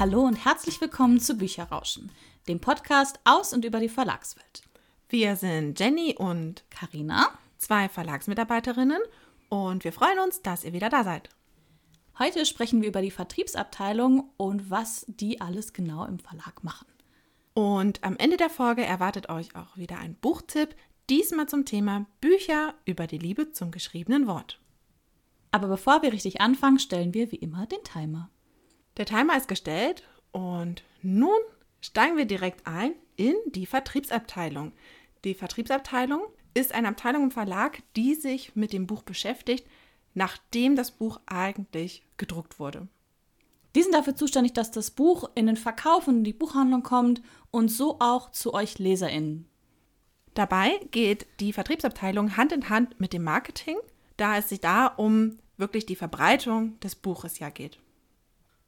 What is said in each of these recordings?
Hallo und herzlich willkommen zu Bücherrauschen, dem Podcast aus und über die Verlagswelt. Wir sind Jenny und Karina, zwei Verlagsmitarbeiterinnen und wir freuen uns, dass ihr wieder da seid. Heute sprechen wir über die Vertriebsabteilung und was die alles genau im Verlag machen. Und am Ende der Folge erwartet euch auch wieder ein Buchtipp, diesmal zum Thema Bücher über die Liebe zum geschriebenen Wort. Aber bevor wir richtig anfangen, stellen wir wie immer den Timer. Der Timer ist gestellt und nun steigen wir direkt ein in die Vertriebsabteilung. Die Vertriebsabteilung ist eine Abteilung im Verlag, die sich mit dem Buch beschäftigt, nachdem das Buch eigentlich gedruckt wurde. Die sind dafür zuständig, dass das Buch in den Verkauf und in die Buchhandlung kommt und so auch zu euch LeserInnen. Dabei geht die Vertriebsabteilung Hand in Hand mit dem Marketing, da es sich da um wirklich die Verbreitung des Buches ja geht.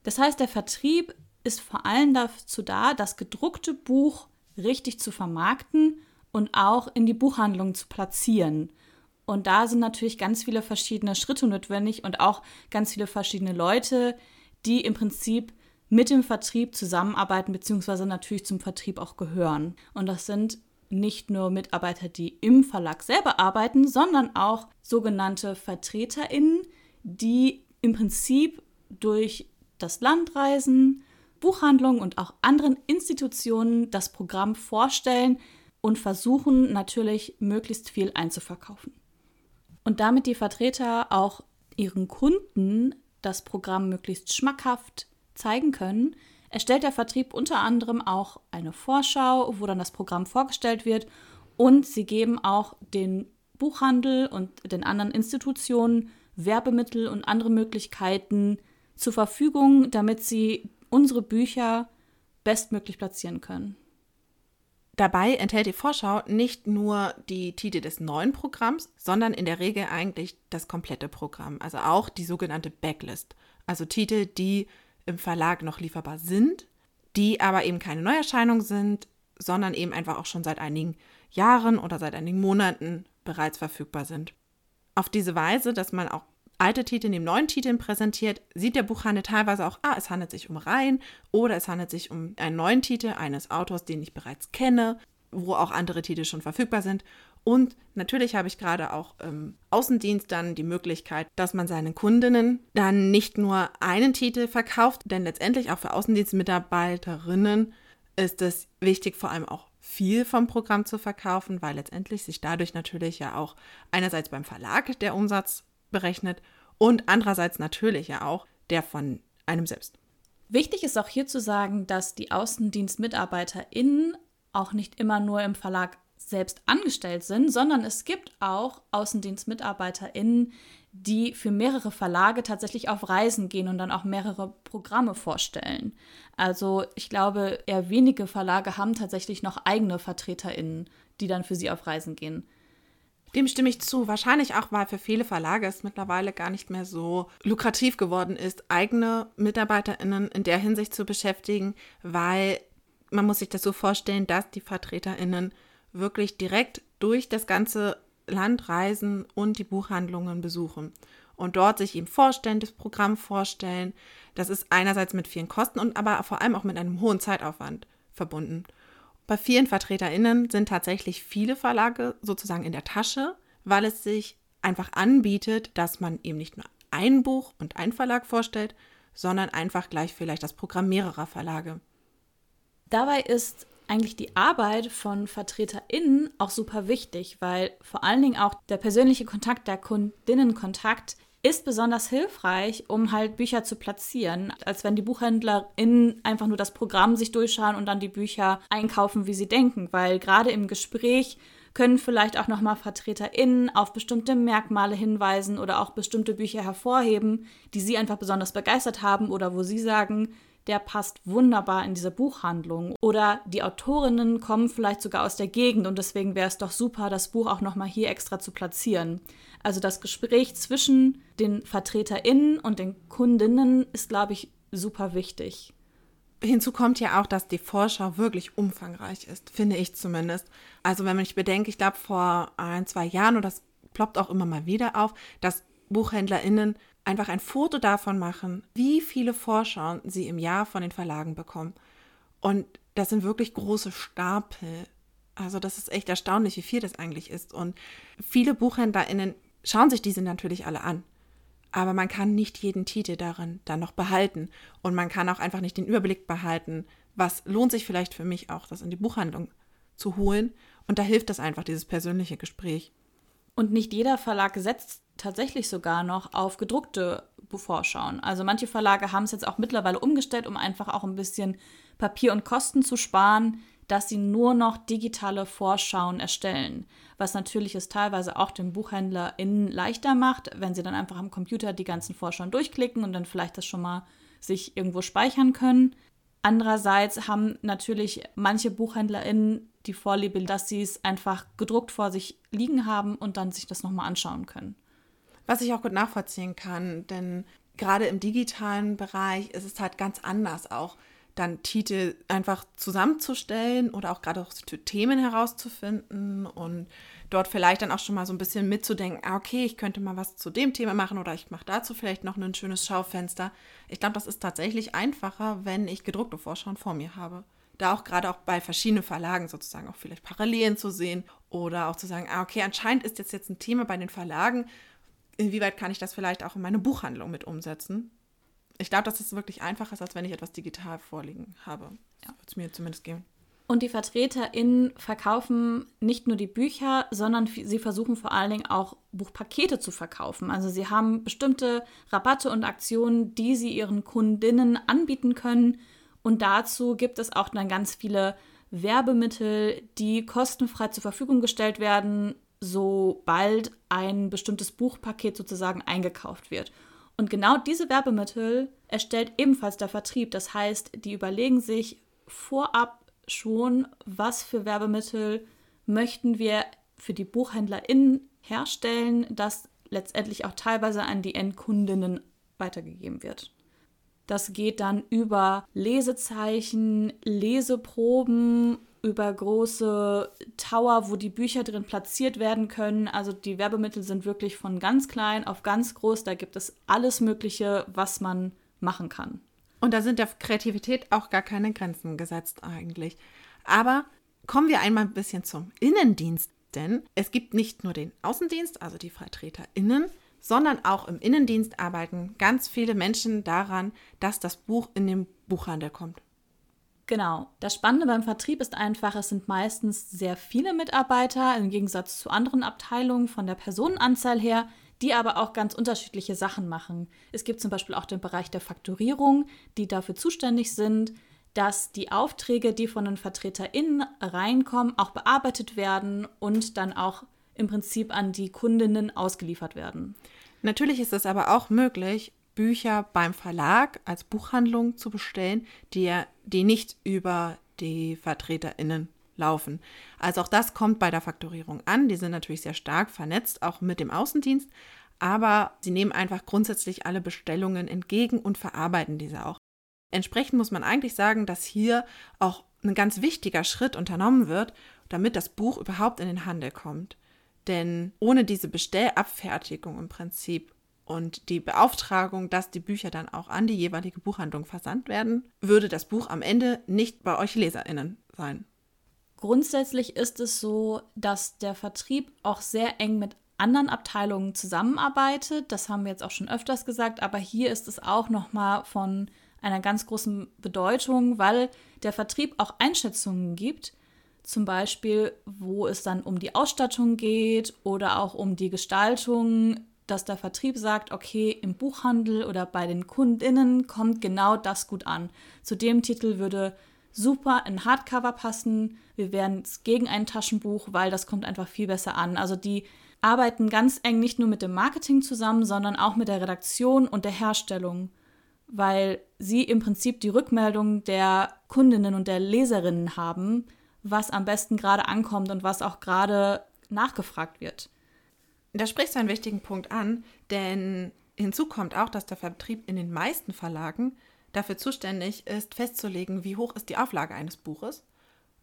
Das heißt, der Vertrieb ist vor allem dazu da, das gedruckte Buch richtig zu vermarkten und auch in die Buchhandlung zu platzieren. Und da sind natürlich ganz viele verschiedene Schritte notwendig und auch ganz viele verschiedene Leute, die im Prinzip mit dem Vertrieb zusammenarbeiten, beziehungsweise natürlich zum Vertrieb auch gehören. Und das sind nicht nur Mitarbeiter, die im Verlag selber arbeiten, sondern auch sogenannte VertreterInnen, die im Prinzip durch das Land reisen, Buchhandlungen und auch anderen Institutionen das Programm vorstellen und versuchen natürlich möglichst viel einzuverkaufen. Und damit die Vertreter auch ihren Kunden das Programm möglichst schmackhaft zeigen können, erstellt der Vertrieb unter anderem auch eine Vorschau, wo dann das Programm vorgestellt wird und sie geben auch den Buchhandel und den anderen Institutionen Werbemittel und andere Möglichkeiten zur Verfügung, damit sie unsere Bücher bestmöglich platzieren können. Dabei enthält die Vorschau nicht nur die Titel des neuen Programms, sondern in der Regel eigentlich das komplette Programm, also auch die sogenannte Backlist, also Titel, die im Verlag noch lieferbar sind, die aber eben keine Neuerscheinung sind, sondern eben einfach auch schon seit einigen Jahren oder seit einigen Monaten bereits verfügbar sind. Auf diese Weise, dass man auch alte Titel neben neuen Titeln präsentiert, sieht der Buchhandel teilweise auch, ah, es handelt sich um Reihen oder es handelt sich um einen neuen Titel eines Autors, den ich bereits kenne, wo auch andere Titel schon verfügbar sind. Und natürlich habe ich gerade auch im Außendienst dann die Möglichkeit, dass man seinen Kundinnen dann nicht nur einen Titel verkauft, denn letztendlich auch für Außendienstmitarbeiterinnen ist es wichtig, vor allem auch viel vom Programm zu verkaufen, weil letztendlich sich dadurch natürlich ja auch einerseits beim Verlag der Umsatz berechnet und andererseits natürlich ja auch der von einem selbst. Wichtig ist auch hier zu sagen, dass die AußendienstmitarbeiterInnen auch nicht immer nur im Verlag selbst angestellt sind, sondern es gibt auch AußendienstmitarbeiterInnen, die für mehrere Verlage tatsächlich auf Reisen gehen und dann auch mehrere Programme vorstellen. Also ich glaube, eher wenige Verlage haben tatsächlich noch eigene VertreterInnen, die dann für sie auf Reisen gehen. Dem stimme ich zu. Wahrscheinlich auch, weil für viele Verlage es mittlerweile gar nicht mehr so lukrativ geworden ist, eigene MitarbeiterInnen in der Hinsicht zu beschäftigen, weil man muss sich das so vorstellen, dass die VertreterInnen wirklich direkt durch das ganze Land reisen und die Buchhandlungen besuchen und dort sich eben vorstellen, das Programm vorstellen. Das ist einerseits mit vielen Kosten und aber vor allem auch mit einem hohen Zeitaufwand verbunden. Bei vielen VertreterInnen sind tatsächlich viele Verlage sozusagen in der Tasche, weil es sich einfach anbietet, dass man eben nicht nur ein Buch und ein Verlag vorstellt, sondern einfach gleich vielleicht das Programm mehrerer Verlage. Dabei ist eigentlich die Arbeit von VertreterInnen auch super wichtig, weil vor allen Dingen auch der persönliche Kontakt, der Kundinnenkontakt ist besonders hilfreich, um halt Bücher zu platzieren, als wenn die BuchhändlerInnen einfach nur das Programm sich durchschauen und dann die Bücher einkaufen, wie sie denken, weil gerade im Gespräch können vielleicht auch nochmal VertreterInnen auf bestimmte Merkmale hinweisen oder auch bestimmte Bücher hervorheben, die sie einfach besonders begeistert haben oder wo sie sagen, der passt wunderbar in diese Buchhandlung. Oder die Autorinnen kommen vielleicht sogar aus der Gegend und deswegen wäre es doch super, das Buch auch nochmal hier extra zu platzieren. Also das Gespräch zwischen den VertreterInnen und den Kundinnen ist, glaube ich, super wichtig. Hinzu kommt ja auch, dass die Vorschau wirklich umfangreich ist, finde ich zumindest. Also wenn man sich bedenkt, ich glaube vor ein, zwei Jahren, und das ploppt auch immer mal wieder auf, dass BuchhändlerInnen einfach ein Foto davon machen, wie viele Vorschauen sie im Jahr von den Verlagen bekommen. Und das sind wirklich große Stapel. Also das ist echt erstaunlich, wie viel das eigentlich ist. Und viele BuchhändlerInnen schauen sich diese natürlich alle an. Aber man kann nicht jeden Titel darin dann noch behalten. Und man kann auch einfach nicht den Überblick behalten, was lohnt sich vielleicht für mich auch, das in die Buchhandlung zu holen. Und da hilft das einfach, dieses persönliche Gespräch. Und nicht jeder Verlag setzt tatsächlich sogar noch auf gedruckte Vorschauen. Also manche Verlage haben es jetzt auch mittlerweile umgestellt, um einfach auch ein bisschen Papier und Kosten zu sparen, dass sie nur noch digitale Vorschauen erstellen. Was natürlich es teilweise auch den BuchhändlerInnen leichter macht, wenn sie dann einfach am Computer die ganzen Vorschauen durchklicken und dann vielleicht das schon mal sich irgendwo speichern können. Andererseits haben natürlich manche BuchhändlerInnen die Vorliebe, dass sie es einfach gedruckt vor sich liegen haben und dann sich das nochmal anschauen können. Was ich auch gut nachvollziehen kann, denn gerade im digitalen Bereich ist es halt ganz anders auch dann Titel einfach zusammenzustellen oder auch gerade auch Themen herauszufinden und dort vielleicht dann auch schon mal so ein bisschen mitzudenken, ah, okay, ich könnte mal was zu dem Thema machen oder ich mache dazu vielleicht noch ein schönes Schaufenster. Ich glaube, das ist tatsächlich einfacher, wenn ich gedruckte Vorschauen vor mir habe. Da auch gerade auch bei verschiedenen Verlagen sozusagen auch vielleicht Parallelen zu sehen oder auch zu sagen, ah, okay, anscheinend ist jetzt jetzt ein Thema bei den Verlagen. Inwieweit kann ich das vielleicht auch in meine Buchhandlung mit umsetzen? Ich glaube, dass es wirklich einfacher ist, als wenn ich etwas digital vorliegen habe. Ja. Würde es mir zumindest geben. Und die VertreterInnen verkaufen nicht nur die Bücher, sondern sie versuchen vor allen Dingen auch Buchpakete zu verkaufen. Also sie haben bestimmte Rabatte und Aktionen, die sie ihren Kundinnen anbieten können. Und dazu gibt es auch dann ganz viele Werbemittel, die kostenfrei zur Verfügung gestellt werden, sobald ein bestimmtes Buchpaket sozusagen eingekauft wird. Und genau diese Werbemittel erstellt ebenfalls der Vertrieb. Das heißt, die überlegen sich vorab schon, was für Werbemittel möchten wir für die BuchhändlerInnen herstellen, das letztendlich auch teilweise an die Endkundinnen weitergegeben wird. Das geht dann über Lesezeichen, Leseproben, über große Tower, wo die Bücher drin platziert werden können. Also die Werbemittel sind wirklich von ganz klein auf ganz groß. Da gibt es alles Mögliche, was man machen kann. Und da sind der Kreativität auch gar keine Grenzen gesetzt eigentlich. Aber kommen wir einmal ein bisschen zum Innendienst, denn es gibt nicht nur den Außendienst, also die VertreterInnen, sondern auch im Innendienst arbeiten ganz viele Menschen daran, dass das Buch in den Buchhandel kommt. Genau. Das Spannende beim Vertrieb ist einfach, es sind meistens sehr viele Mitarbeiter im Gegensatz zu anderen Abteilungen von der Personenanzahl her, die aber auch ganz unterschiedliche Sachen machen. Es gibt zum Beispiel auch den Bereich der Fakturierung, die dafür zuständig sind, dass die Aufträge, die von den VertreterInnen reinkommen, auch bearbeitet werden und dann auch im Prinzip an die Kundinnen ausgeliefert werden. Natürlich ist es aber auch möglich, Bücher beim Verlag als Buchhandlung zu bestellen, die, die nicht über die VertreterInnen laufen. Also auch das kommt bei der Faktorierung an. Die sind natürlich sehr stark vernetzt, auch mit dem Außendienst, aber sie nehmen einfach grundsätzlich alle Bestellungen entgegen und verarbeiten diese auch. Entsprechend muss man eigentlich sagen, dass hier auch ein ganz wichtiger Schritt unternommen wird, damit das Buch überhaupt in den Handel kommt. Denn ohne diese Bestellabfertigung im Prinzip und die Beauftragung, dass die Bücher dann auch an die jeweilige Buchhandlung versandt werden, würde das Buch am Ende nicht bei euch Leserinnen sein. Grundsätzlich ist es so, dass der Vertrieb auch sehr eng mit anderen Abteilungen zusammenarbeitet. Das haben wir jetzt auch schon öfters gesagt, aber hier ist es auch noch mal von einer ganz großen Bedeutung, weil der Vertrieb auch Einschätzungen gibt, zum Beispiel, wo es dann um die Ausstattung geht oder auch um die Gestaltung, dass der Vertrieb sagt, okay, im Buchhandel oder bei den Kundinnen kommt genau das gut an. Zu dem Titel würde super in Hardcover passen. Wir wären gegen ein Taschenbuch, weil das kommt einfach viel besser an. Also die arbeiten ganz eng nicht nur mit dem Marketing zusammen, sondern auch mit der Redaktion und der Herstellung, weil sie im Prinzip die Rückmeldung der Kundinnen und der Leserinnen haben, was am besten gerade ankommt und was auch gerade nachgefragt wird. Da sprichst du einen wichtigen Punkt an, denn hinzu kommt auch, dass der Vertrieb in den meisten Verlagen dafür zuständig ist, festzulegen, wie hoch ist die Auflage eines Buches.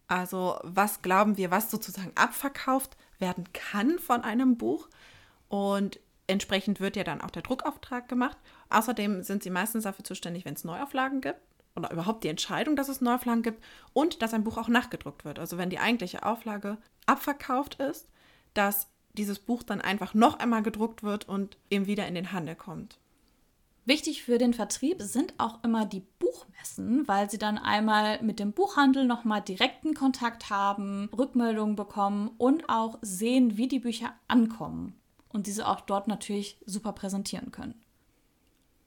Also was glauben wir, was sozusagen abverkauft werden kann von einem Buch. Und Entsprechend wird ja dann auch der Druckauftrag gemacht. Außerdem sind sie meistens dafür zuständig, wenn es Neuauflagen gibt oder überhaupt die Entscheidung, dass es Neuauflagen gibt und dass ein Buch auch nachgedruckt wird. Also wenn die eigentliche Auflage abverkauft ist, dass dieses Buch dann einfach noch einmal gedruckt wird und eben wieder in den Handel kommt. Wichtig für den Vertrieb sind auch immer die Buchmessen, weil sie dann einmal mit dem Buchhandel nochmal direkten Kontakt haben, Rückmeldungen bekommen und auch sehen, wie die Bücher ankommen und diese auch dort natürlich super präsentieren können.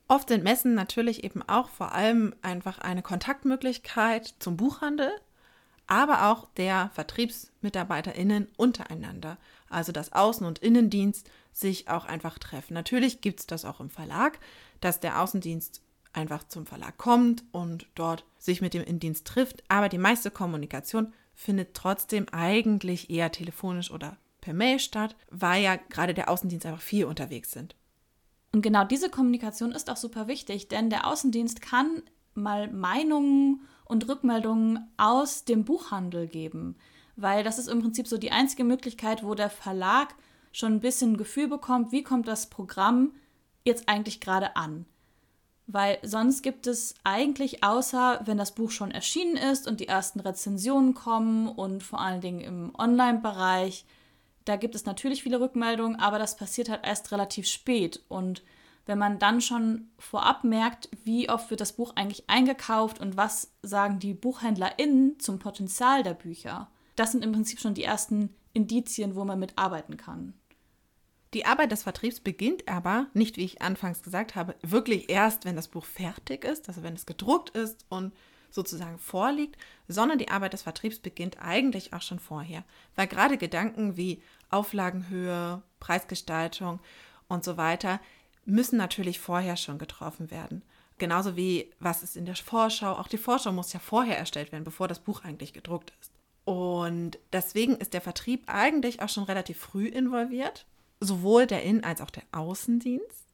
Oft sind Messen natürlich eben auch vor allem einfach eine Kontaktmöglichkeit zum Buchhandel, aber auch der VertriebsmitarbeiterInnen untereinander. Also dass Außen- und Innendienst sich auch einfach treffen. Natürlich gibt es das auch im Verlag, dass der Außendienst einfach zum Verlag kommt und dort sich mit dem Innendienst trifft. Aber die meiste Kommunikation findet trotzdem eigentlich eher telefonisch oder per Mail statt, weil ja gerade der Außendienst einfach viel unterwegs sind. Und genau diese Kommunikation ist auch super wichtig, denn der Außendienst kann mal Meinungen und Rückmeldungen aus dem Buchhandel geben, weil das ist im Prinzip so die einzige Möglichkeit, wo der Verlag schon ein bisschen ein Gefühl bekommt, wie kommt das Programm jetzt eigentlich gerade an. Weil sonst gibt es eigentlich, außer wenn das Buch schon erschienen ist und die ersten Rezensionen kommen und vor allen Dingen im Online-Bereich, da gibt es natürlich viele Rückmeldungen, aber das passiert halt erst relativ spät. Und wenn man dann schon vorab merkt, wie oft wird das Buch eigentlich eingekauft und was sagen die BuchhändlerInnen zum Potenzial der Bücher, das sind im Prinzip schon die ersten Indizien, wo man mitarbeiten kann. Die Arbeit des Vertriebs beginnt aber, nicht wie ich anfangs gesagt habe, wirklich erst, wenn das Buch fertig ist, also wenn es gedruckt ist und sozusagen vorliegt, sondern die Arbeit des Vertriebs beginnt eigentlich auch schon vorher, weil gerade Gedanken wie Auflagenhöhe, Preisgestaltung und so weiter müssen natürlich vorher schon getroffen werden. Genauso wie was ist in der Vorschau. Auch die Vorschau muss ja vorher erstellt werden, bevor das Buch eigentlich gedruckt ist. Und deswegen ist der Vertrieb eigentlich auch schon relativ früh involviert sowohl der Innen- als auch der Außendienst.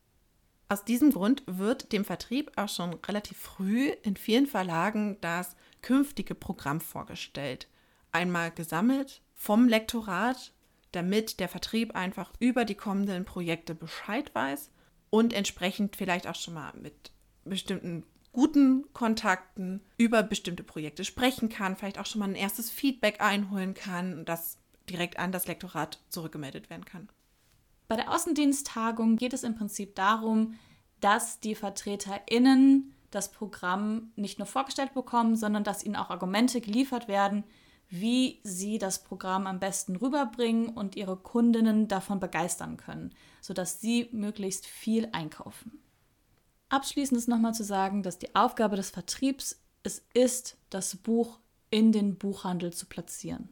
Aus diesem Grund wird dem Vertrieb auch schon relativ früh in vielen Verlagen das künftige Programm vorgestellt. Einmal gesammelt vom Lektorat, damit der Vertrieb einfach über die kommenden Projekte Bescheid weiß und entsprechend vielleicht auch schon mal mit bestimmten guten Kontakten über bestimmte Projekte sprechen kann, vielleicht auch schon mal ein erstes Feedback einholen kann und das direkt an das Lektorat zurückgemeldet werden kann. Bei der Außendiensttagung geht es im Prinzip darum, dass die VertreterInnen das Programm nicht nur vorgestellt bekommen, sondern dass ihnen auch Argumente geliefert werden, wie sie das Programm am besten rüberbringen und ihre Kundinnen davon begeistern können, sodass sie möglichst viel einkaufen. Abschließend ist nochmal zu sagen, dass die Aufgabe des Vertriebs es ist, das Buch in den Buchhandel zu platzieren.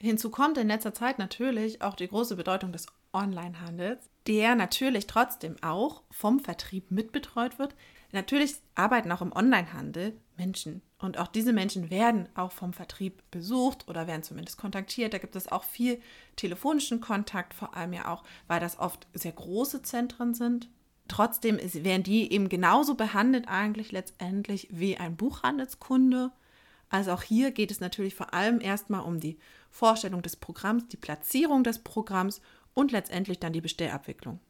Hinzu kommt in letzter Zeit natürlich auch die große Bedeutung des Onlinehandels, der natürlich trotzdem auch vom Vertrieb mitbetreut wird. Natürlich arbeiten auch im Onlinehandel Menschen und auch diese Menschen werden auch vom Vertrieb besucht oder werden zumindest kontaktiert. Da gibt es auch viel telefonischen Kontakt, vor allem ja auch, weil das oft sehr große Zentren sind. Trotzdem ist, werden die eben genauso behandelt eigentlich letztendlich wie ein Buchhandelskunde. Also auch hier geht es natürlich vor allem erstmal um die Vorstellung des Programms, die Platzierung des Programms und letztendlich dann die Bestellabwicklung.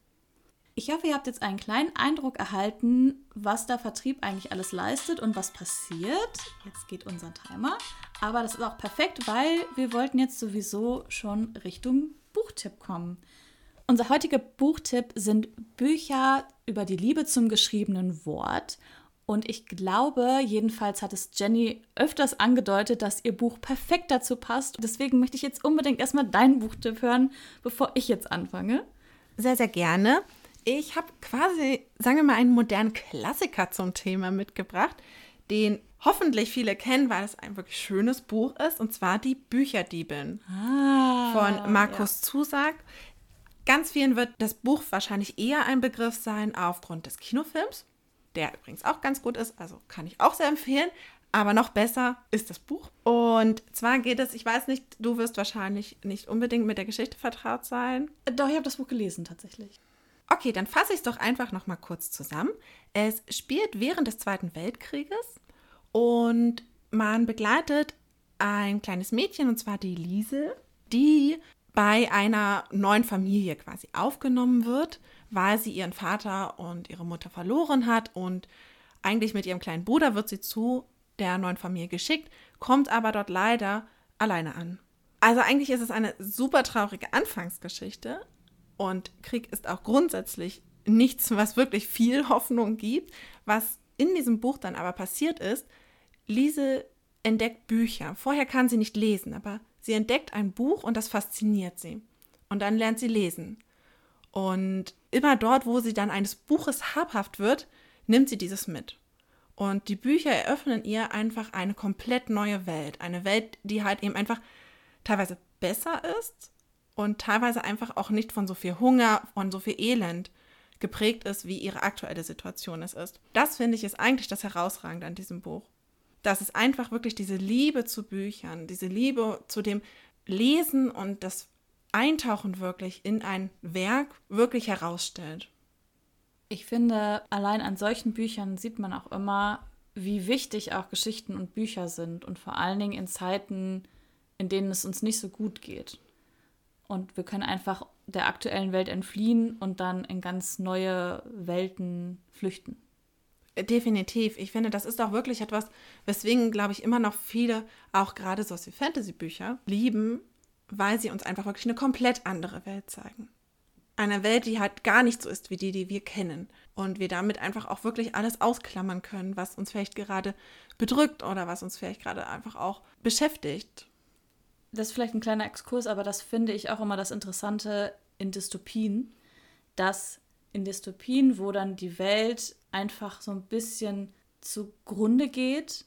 Ich hoffe, ihr habt jetzt einen kleinen Eindruck erhalten, was der Vertrieb eigentlich alles leistet und was passiert. Jetzt geht unser Timer. Aber das ist auch perfekt, weil wir wollten jetzt sowieso schon Richtung Buchtipp kommen. Unser heutiger Buchtipp sind Bücher über die Liebe zum geschriebenen Wort. Und ich glaube, jedenfalls hat es Jenny öfters angedeutet, dass ihr Buch perfekt dazu passt. Deswegen möchte ich jetzt unbedingt erstmal deinen Buchtipp hören, bevor ich jetzt anfange. Sehr, sehr gerne. Ich habe quasi, sagen wir mal, einen modernen Klassiker zum Thema mitgebracht, den hoffentlich viele kennen, weil es ein wirklich schönes Buch ist, und zwar Die Bücherdiebin ah, von Markus ja. Zusag. Ganz vielen wird das Buch wahrscheinlich eher ein Begriff sein aufgrund des Kinofilms der übrigens auch ganz gut ist, also kann ich auch sehr empfehlen. Aber noch besser ist das Buch. Und zwar geht es, ich weiß nicht, du wirst wahrscheinlich nicht unbedingt mit der Geschichte vertraut sein. Doch, ich habe das Buch gelesen tatsächlich. Okay, dann fasse ich es doch einfach noch mal kurz zusammen. Es spielt während des Zweiten Weltkrieges und man begleitet ein kleines Mädchen, und zwar die Liesel, die bei einer neuen Familie quasi aufgenommen wird, weil sie ihren Vater und ihre Mutter verloren hat und eigentlich mit ihrem kleinen Bruder wird sie zu der neuen Familie geschickt, kommt aber dort leider alleine an. Also eigentlich ist es eine super traurige Anfangsgeschichte und Krieg ist auch grundsätzlich nichts, was wirklich viel Hoffnung gibt. Was in diesem Buch dann aber passiert ist, Lise entdeckt Bücher. Vorher kann sie nicht lesen, aber sie entdeckt ein Buch und das fasziniert sie. Und dann lernt sie lesen. Und immer dort, wo sie dann eines Buches habhaft wird, nimmt sie dieses mit. Und die Bücher eröffnen ihr einfach eine komplett neue Welt. Eine Welt, die halt eben einfach teilweise besser ist und teilweise einfach auch nicht von so viel Hunger, von so viel Elend geprägt ist, wie ihre aktuelle Situation es ist. Das finde ich ist eigentlich das Herausragende an diesem Buch. Dass es einfach wirklich diese Liebe zu Büchern, diese Liebe zu dem Lesen und das Eintauchen wirklich in ein Werk wirklich herausstellt. Ich finde, allein an solchen Büchern sieht man auch immer, wie wichtig auch Geschichten und Bücher sind und vor allen Dingen in Zeiten, in denen es uns nicht so gut geht. Und wir können einfach der aktuellen Welt entfliehen und dann in ganz neue Welten flüchten. Definitiv. Ich finde, das ist auch wirklich etwas, weswegen, glaube ich, immer noch viele, auch gerade so Fantasy-Bücher, lieben, weil sie uns einfach wirklich eine komplett andere Welt zeigen. Eine Welt, die halt gar nicht so ist wie die, die wir kennen. Und wir damit einfach auch wirklich alles ausklammern können, was uns vielleicht gerade bedrückt oder was uns vielleicht gerade einfach auch beschäftigt. Das ist vielleicht ein kleiner Exkurs, aber das finde ich auch immer das Interessante in Dystopien, dass in Dystopien, wo dann die Welt einfach so ein bisschen zugrunde geht,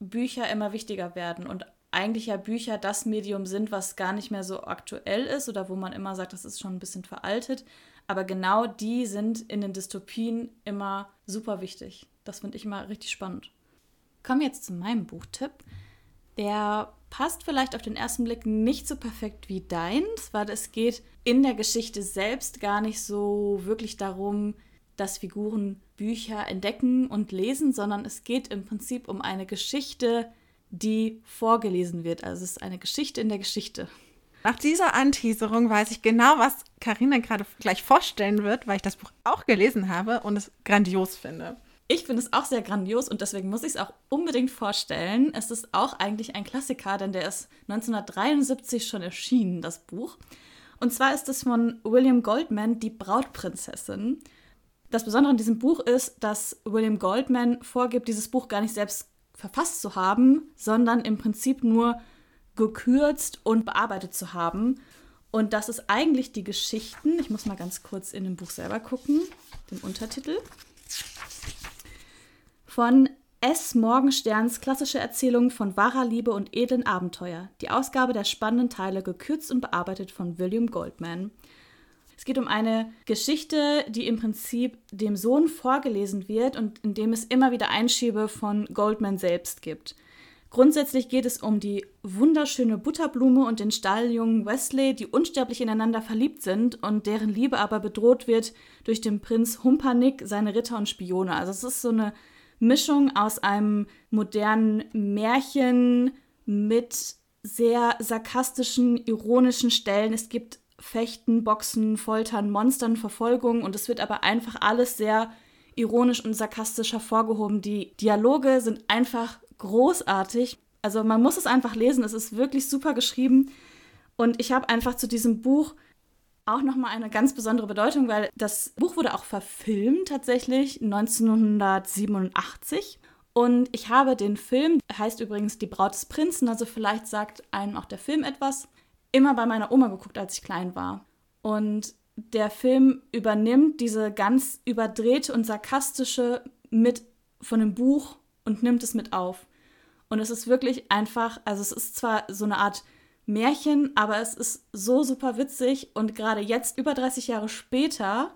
Bücher immer wichtiger werden und eigentlich ja Bücher das Medium sind, was gar nicht mehr so aktuell ist oder wo man immer sagt, das ist schon ein bisschen veraltet. Aber genau die sind in den Dystopien immer super wichtig. Das finde ich immer richtig spannend. Kommen wir jetzt zu meinem Buchtipp. Der passt vielleicht auf den ersten Blick nicht so perfekt wie deins, weil es geht in der Geschichte selbst gar nicht so wirklich darum, dass Figuren Bücher entdecken und lesen, sondern es geht im Prinzip um eine Geschichte, die vorgelesen wird. Also es ist eine Geschichte in der Geschichte. Nach dieser Anteaserung weiß ich genau, was Karina gerade gleich vorstellen wird, weil ich das Buch auch gelesen habe und es grandios finde. Ich finde es auch sehr grandios und deswegen muss ich es auch unbedingt vorstellen. Es ist auch eigentlich ein Klassiker, denn der ist 1973 schon erschienen, das Buch. Und zwar ist es von William Goldman, Die Brautprinzessin. Das Besondere an diesem Buch ist, dass William Goldman vorgibt, dieses Buch gar nicht selbst verfasst zu haben, sondern im Prinzip nur gekürzt und bearbeitet zu haben. Und das ist eigentlich die Geschichten. Ich muss mal ganz kurz in dem Buch selber gucken, den Untertitel. Von S. Morgensterns klassische Erzählung von wahrer Liebe und edlen Abenteuer. Die Ausgabe der spannenden Teile gekürzt und bearbeitet von William Goldman. Es geht um eine Geschichte, die im Prinzip dem Sohn vorgelesen wird und in dem es immer wieder Einschiebe von Goldman selbst gibt. Grundsätzlich geht es um die wunderschöne Butterblume und den Stalljungen Wesley, die unsterblich ineinander verliebt sind und deren Liebe aber bedroht wird durch den Prinz Humpernick, seine Ritter und Spione. Also es ist so eine Mischung aus einem modernen Märchen mit sehr sarkastischen, ironischen Stellen. Es gibt Fechten, Boxen, Foltern, Monstern, Verfolgung. Und es wird aber einfach alles sehr ironisch und sarkastisch hervorgehoben. Die Dialoge sind einfach großartig. Also man muss es einfach lesen, es ist wirklich super geschrieben. Und ich habe einfach zu diesem Buch auch nochmal eine ganz besondere Bedeutung, weil das Buch wurde auch verfilmt tatsächlich 1987 und ich habe den Film, heißt übrigens Die Braut des Prinzen, also vielleicht sagt einem auch der Film etwas immer bei meiner Oma geguckt, als ich klein war. Und der Film übernimmt diese ganz überdrehte und sarkastische mit von dem Buch und nimmt es mit auf. Und es ist wirklich einfach, also es ist zwar so eine Art Märchen, aber es ist so super witzig und gerade jetzt, über 30 Jahre später,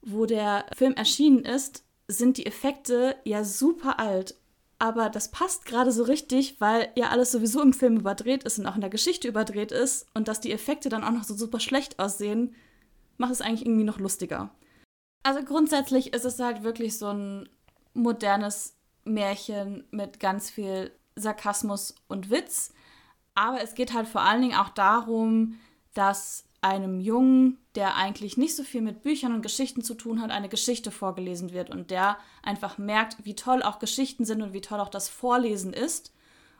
wo der Film erschienen ist, sind die Effekte ja super alt aber das passt gerade so richtig, weil ja alles sowieso im Film überdreht ist und auch in der Geschichte überdreht ist und dass die Effekte dann auch noch so super schlecht aussehen, macht es eigentlich irgendwie noch lustiger. Also grundsätzlich ist es halt wirklich so ein modernes Märchen mit ganz viel Sarkasmus und Witz, aber es geht halt vor allen Dingen auch darum, dass einem Jungen, der eigentlich nicht so viel mit Büchern und Geschichten zu tun hat, eine Geschichte vorgelesen wird und der einfach merkt, wie toll auch Geschichten sind und wie toll auch das Vorlesen ist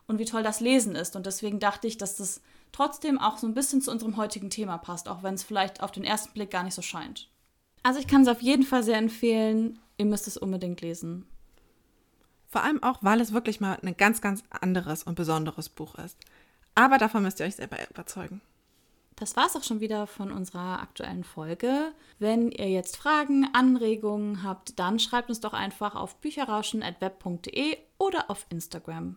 und wie toll das Lesen ist. Und deswegen dachte ich, dass das trotzdem auch so ein bisschen zu unserem heutigen Thema passt, auch wenn es vielleicht auf den ersten Blick gar nicht so scheint. Also ich kann es auf jeden Fall sehr empfehlen. Ihr müsst es unbedingt lesen. Vor allem auch, weil es wirklich mal ein ganz, ganz anderes und besonderes Buch ist. Aber davon müsst ihr euch selber überzeugen. Das war es auch schon wieder von unserer aktuellen Folge. Wenn ihr jetzt Fragen, Anregungen habt, dann schreibt uns doch einfach auf bücherrauschen.web.de oder auf Instagram.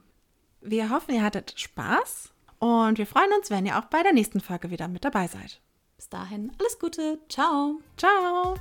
Wir hoffen, ihr hattet Spaß und wir freuen uns, wenn ihr auch bei der nächsten Folge wieder mit dabei seid. Bis dahin, alles Gute. Ciao. Ciao.